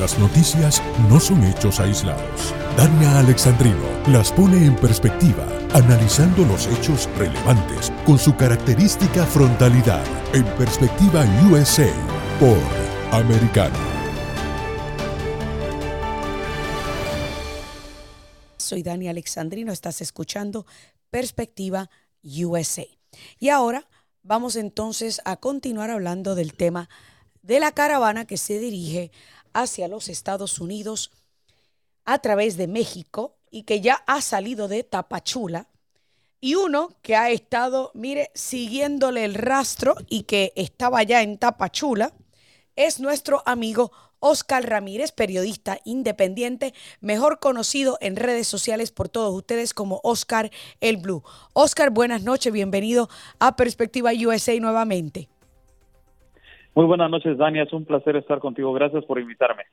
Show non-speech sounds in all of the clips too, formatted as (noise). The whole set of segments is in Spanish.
Las noticias no son hechos aislados. Dania Alexandrino las pone en perspectiva, analizando los hechos relevantes con su característica frontalidad. En perspectiva USA por Americano. Soy Dani Alexandrino, estás escuchando Perspectiva USA. Y ahora vamos entonces a continuar hablando del tema de la caravana que se dirige hacia los Estados Unidos a través de México y que ya ha salido de Tapachula. Y uno que ha estado, mire, siguiéndole el rastro y que estaba ya en Tapachula, es nuestro amigo Oscar Ramírez, periodista independiente, mejor conocido en redes sociales por todos ustedes como Oscar el Blue. Oscar, buenas noches, bienvenido a Perspectiva USA nuevamente. Muy buenas noches, Dania. Es un placer estar contigo. Gracias por invitarme.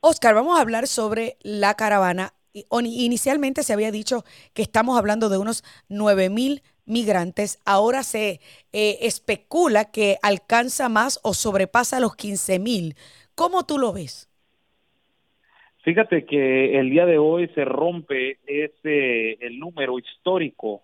Oscar, vamos a hablar sobre la caravana. Inicialmente se había dicho que estamos hablando de unos 9 mil migrantes. Ahora se eh, especula que alcanza más o sobrepasa los 15 mil. ¿Cómo tú lo ves? Fíjate que el día de hoy se rompe ese el número histórico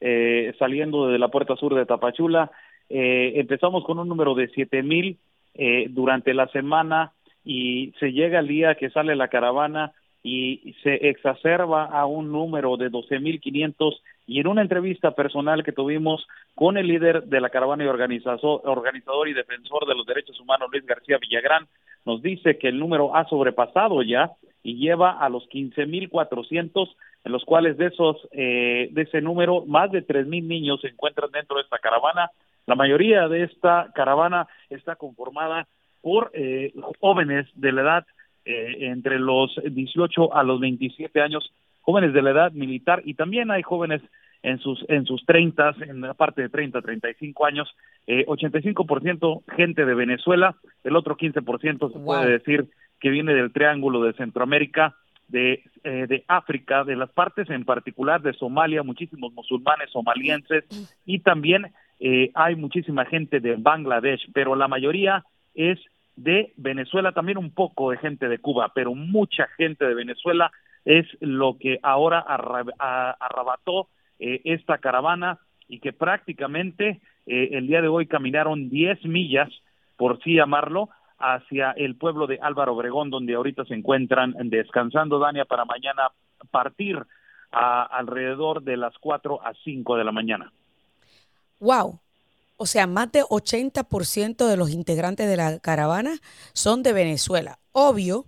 eh, saliendo de la puerta sur de Tapachula eh, empezamos con un número de siete mil eh, durante la semana y se llega el día que sale la caravana y se exacerba a un número de doce mil quinientos. Y en una entrevista personal que tuvimos con el líder de la caravana y organizador, y defensor de los derechos humanos Luis García Villagrán nos dice que el número ha sobrepasado ya y lleva a los quince mil cuatrocientos en los cuales de esos eh, de ese número más de tres mil niños se encuentran dentro de esta caravana la mayoría de esta caravana está conformada por eh, jóvenes de la edad eh, entre los 18 a los 27 años, jóvenes de la edad militar y también hay jóvenes en sus en sus 30, en la parte de 30 35 años, eh, 85% gente de Venezuela, el otro 15% se puede decir que viene del Triángulo de Centroamérica, de, eh, de África, de las partes en particular de Somalia, muchísimos musulmanes somalienses y también eh, hay muchísima gente de Bangladesh, pero la mayoría es de Venezuela, también un poco de gente de Cuba, pero mucha gente de Venezuela es lo que ahora arrabató eh, esta caravana y que prácticamente eh, el día de hoy caminaron 10 millas, por sí llamarlo, hacia el pueblo de Álvaro Obregón, donde ahorita se encuentran descansando, Dania, para mañana partir a alrededor de las 4 a 5 de la mañana. Wow. O sea, más de 80% de los integrantes de la caravana son de Venezuela. Obvio,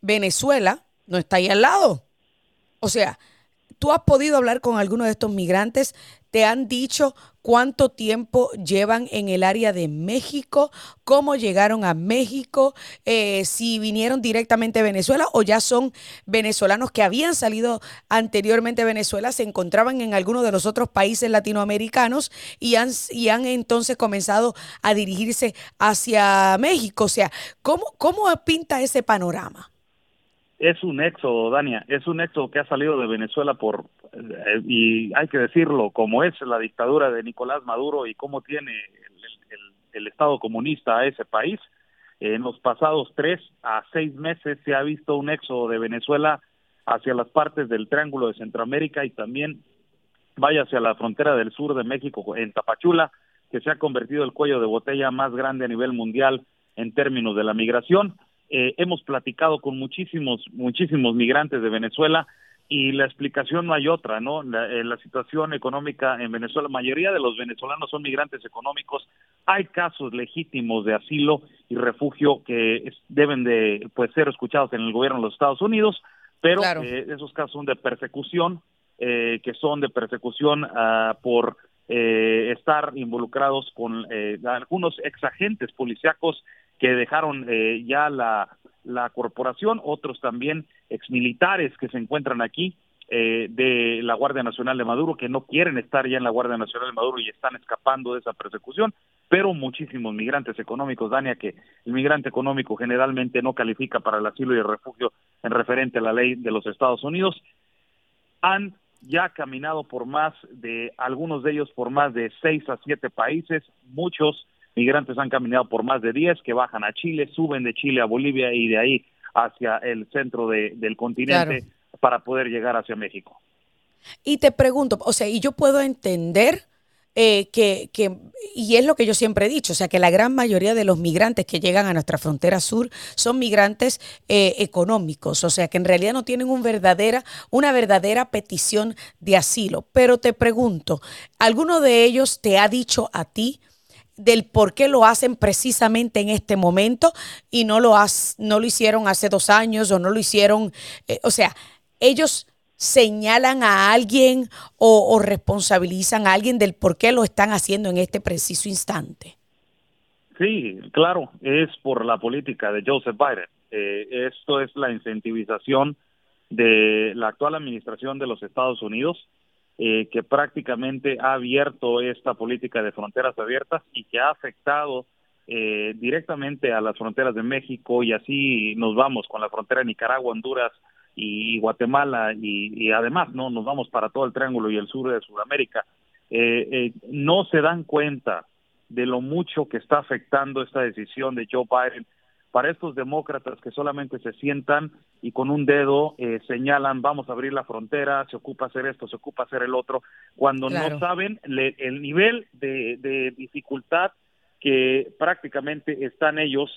Venezuela no está ahí al lado. O sea, ¿tú has podido hablar con alguno de estos migrantes? ¿Te han dicho cuánto tiempo llevan en el área de México? ¿Cómo llegaron a México? Eh, si vinieron directamente de Venezuela o ya son venezolanos que habían salido anteriormente de Venezuela, se encontraban en alguno de los otros países latinoamericanos y han, y han entonces comenzado a dirigirse hacia México. O sea, ¿cómo, cómo pinta ese panorama? Es un éxodo, Dania, es un éxodo que ha salido de Venezuela por, eh, y hay que decirlo, como es la dictadura de Nicolás Maduro y cómo tiene el, el, Estado comunista a ese país. En los pasados tres a seis meses se ha visto un éxodo de Venezuela hacia las partes del Triángulo de Centroamérica y también vaya hacia la frontera del sur de México, en Tapachula, que se ha convertido el cuello de botella más grande a nivel mundial en términos de la migración eh, hemos platicado con muchísimos, muchísimos migrantes de Venezuela y la explicación no hay otra, ¿no? La, eh, la, situación económica en Venezuela, la mayoría de los venezolanos son migrantes económicos, hay casos legítimos de asilo y refugio que deben de pues ser escuchados en el gobierno de los Estados Unidos, pero eh, esos casos son de persecución, eh, que son de persecución uh, por eh, estar involucrados con eh, algunos exagentes policíacos que dejaron eh, ya la, corporación, otros también exmilitares que se encuentran aquí eh, de la Guardia Nacional de Maduro, que no quieren estar ya en la Guardia Nacional de Maduro y están escapando de esa persecución, pero muchísimos migrantes económicos, Dania, que el migrante económico generalmente no califica para el asilo y el refugio en referente a la ley de los Estados Unidos, han ya caminado por más de, algunos de ellos por más de seis a siete países, muchos migrantes han caminado por más de 10 que bajan a Chile, suben de Chile a Bolivia y de ahí hacia el centro del continente para poder llegar hacia México. Y te pregunto, o sea, y yo puedo entender eh, que, que, y es lo que yo siempre he dicho, o sea, que la gran mayoría de los migrantes que llegan a nuestra frontera sur son migrantes eh, económicos, o sea, que en realidad no tienen un verdadera, una verdadera petición de asilo. Pero te pregunto, ¿alguno de ellos te ha dicho a ti? Del por qué lo hacen precisamente en este momento y no lo, has, no lo hicieron hace dos años o no lo hicieron, eh, o sea, ellos señalan a alguien o, responsabilizan a alguien del por qué lo están haciendo en este preciso instante? Sí, claro, es por la política de Joseph Biden. Eh, esto es la incentivización de la actual administración de los Estados Unidos, eh, que prácticamente ha abierto esta política de fronteras abiertas y que ha afectado eh, directamente a las fronteras de México y así nos vamos con la frontera de Nicaragua, Honduras, y Guatemala y, además no nos vamos para todo el triángulo y el sur de Sudamérica. Eh, eh, no se dan cuenta de lo mucho que está afectando esta decisión de Joe Biden para estos demócratas que solamente se sientan y con un dedo eh, señalan vamos a abrir la frontera, se ocupa hacer esto, se ocupa hacer el otro, cuando no saben el nivel de, de, dificultad que prácticamente están ellos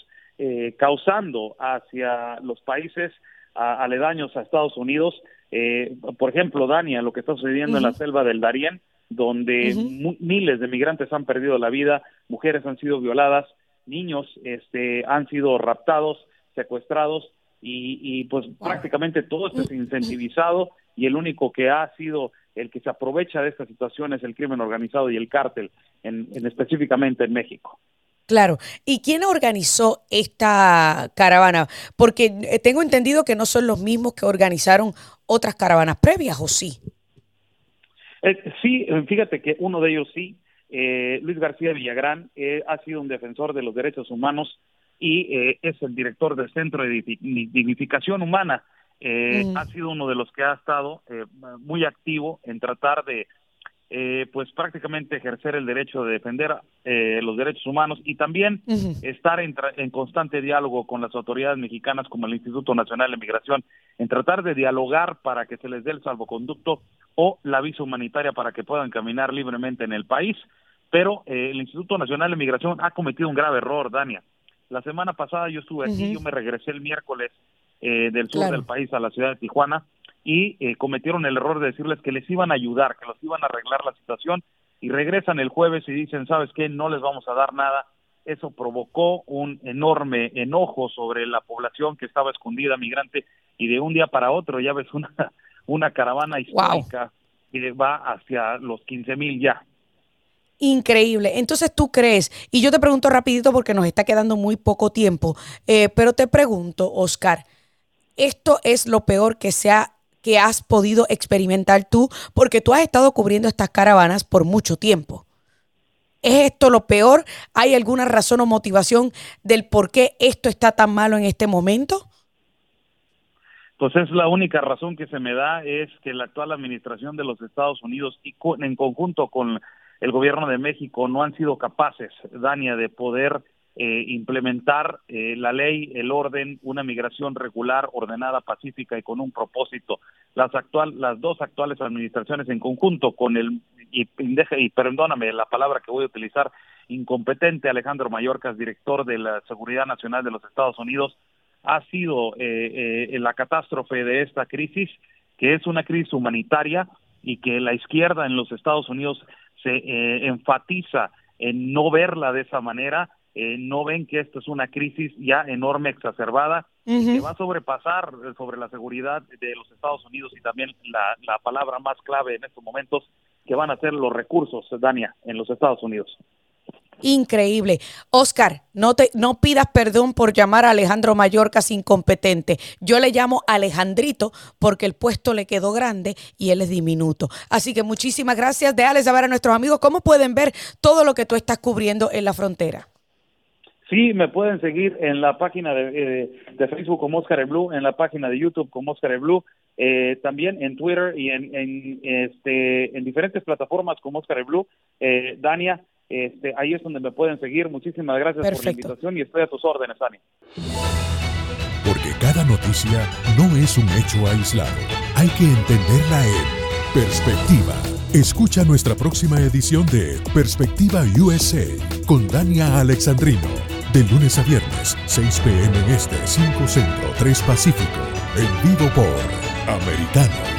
causando hacia los países aledaños a Estados Unidos. Eh, por ejemplo, Dania, lo que está sucediendo en la selva del Darién, donde miles de migrantes han perdido la vida, mujeres han sido violadas, niños este, han sido raptados, secuestrados y, pues prácticamente todo esto es incentivizado y el único que ha sido el que se aprovecha de esta situación es el crimen organizado y el cártel, en específicamente en México. Claro. ¿Y quién organizó esta caravana? Porque eh, tengo entendido que no son los mismos que organizaron otras caravanas previas, ¿o sí? Eh, sí, eh, fíjate que uno de ellos sí. Luis García Villagrán ha sido un defensor de los derechos humanos y es el director del Centro de Dignificación Humana. Mm. Ha sido uno de los que ha estado muy activo en tratar de eh, pues prácticamente ejercer el derecho de defender eh, los derechos humanos y también estar en, en, constante diálogo con las autoridades mexicanas como el Instituto Nacional de Migración, en tratar de dialogar para que se les dé el salvoconducto o la visa humanitaria para que puedan caminar libremente en el país. Pero eh, el Instituto Nacional de Migración ha cometido un grave error, Dania. La semana pasada yo estuve aquí, yo me regresé el miércoles del sur del país a la ciudad de Tijuana y eh, cometieron el error de decirles que les iban a ayudar, que los iban a arreglar la situación y regresan el jueves y dicen, ¿sabes qué? No les vamos a dar nada. Eso provocó un enorme enojo sobre la población que estaba escondida migrante y de un día para otro ya ves una, (laughs) una caravana histórica que va hacia los 15 mil ya. Increíble. Entonces tú crees, y yo te pregunto rapidito porque nos está quedando muy poco tiempo, eh, pero te pregunto, Oscar, ¿esto es lo peor que se que has podido experimentar tú, porque tú has estado cubriendo estas caravanas por mucho tiempo. ¿Es esto lo peor? ¿Hay alguna razón o motivación del por qué esto está tan malo en este momento? Pues es la única razón que se me da es que la actual administración de los Estados Unidos y en conjunto con el gobierno de México no han sido capaces, Dania, de poder eh, implementar eh, la ley, el orden, una migración regular, ordenada, pacífica y con un propósito. Las actual, las dos actuales administraciones en conjunto con el y, y perdóname la palabra que voy a utilizar, incompetente Alejandro Mayorkas, director de la Seguridad Nacional de los Estados Unidos, ha sido eh, la catástrofe de esta crisis, que es una crisis humanitaria y que la izquierda en los Estados Unidos se enfatiza en no verla de esa manera eh, no ven que esto es una crisis ya enorme, exacerbada, que va a sobrepasar sobre la seguridad de los Estados Unidos y también la, la palabra más clave en estos momentos, que van a ser los recursos, Dania, en los Estados Unidos. Increíble. Oscar, no, te, no pidas perdón por llamar a Alejandro Mallorcas incompetente. Yo le llamo Alejandrito porque el puesto le quedó grande y él es diminuto. Así que muchísimas gracias. Déjale saber a nuestros amigos cómo pueden ver todo lo que tú estás cubriendo en la frontera. Sí, me pueden seguir en la página de, eh, Facebook como Oscar el Blue, en la página de YouTube como Oscar el Blue, eh, también en Twitter y en, en, este, en diferentes plataformas como Oscar el Blue. Eh, Dania, este, ahí es donde me pueden seguir. Muchísimas gracias por la invitación y estoy a tus órdenes, Ani. Porque cada noticia no es un hecho aislado. Hay que entenderla en perspectiva. Escucha nuestra próxima edición de Perspectiva USA con Dania Alexandrino. De lunes a viernes, 6 p.m. en este, 5 centro, 3 pacífico. En vivo por Americano.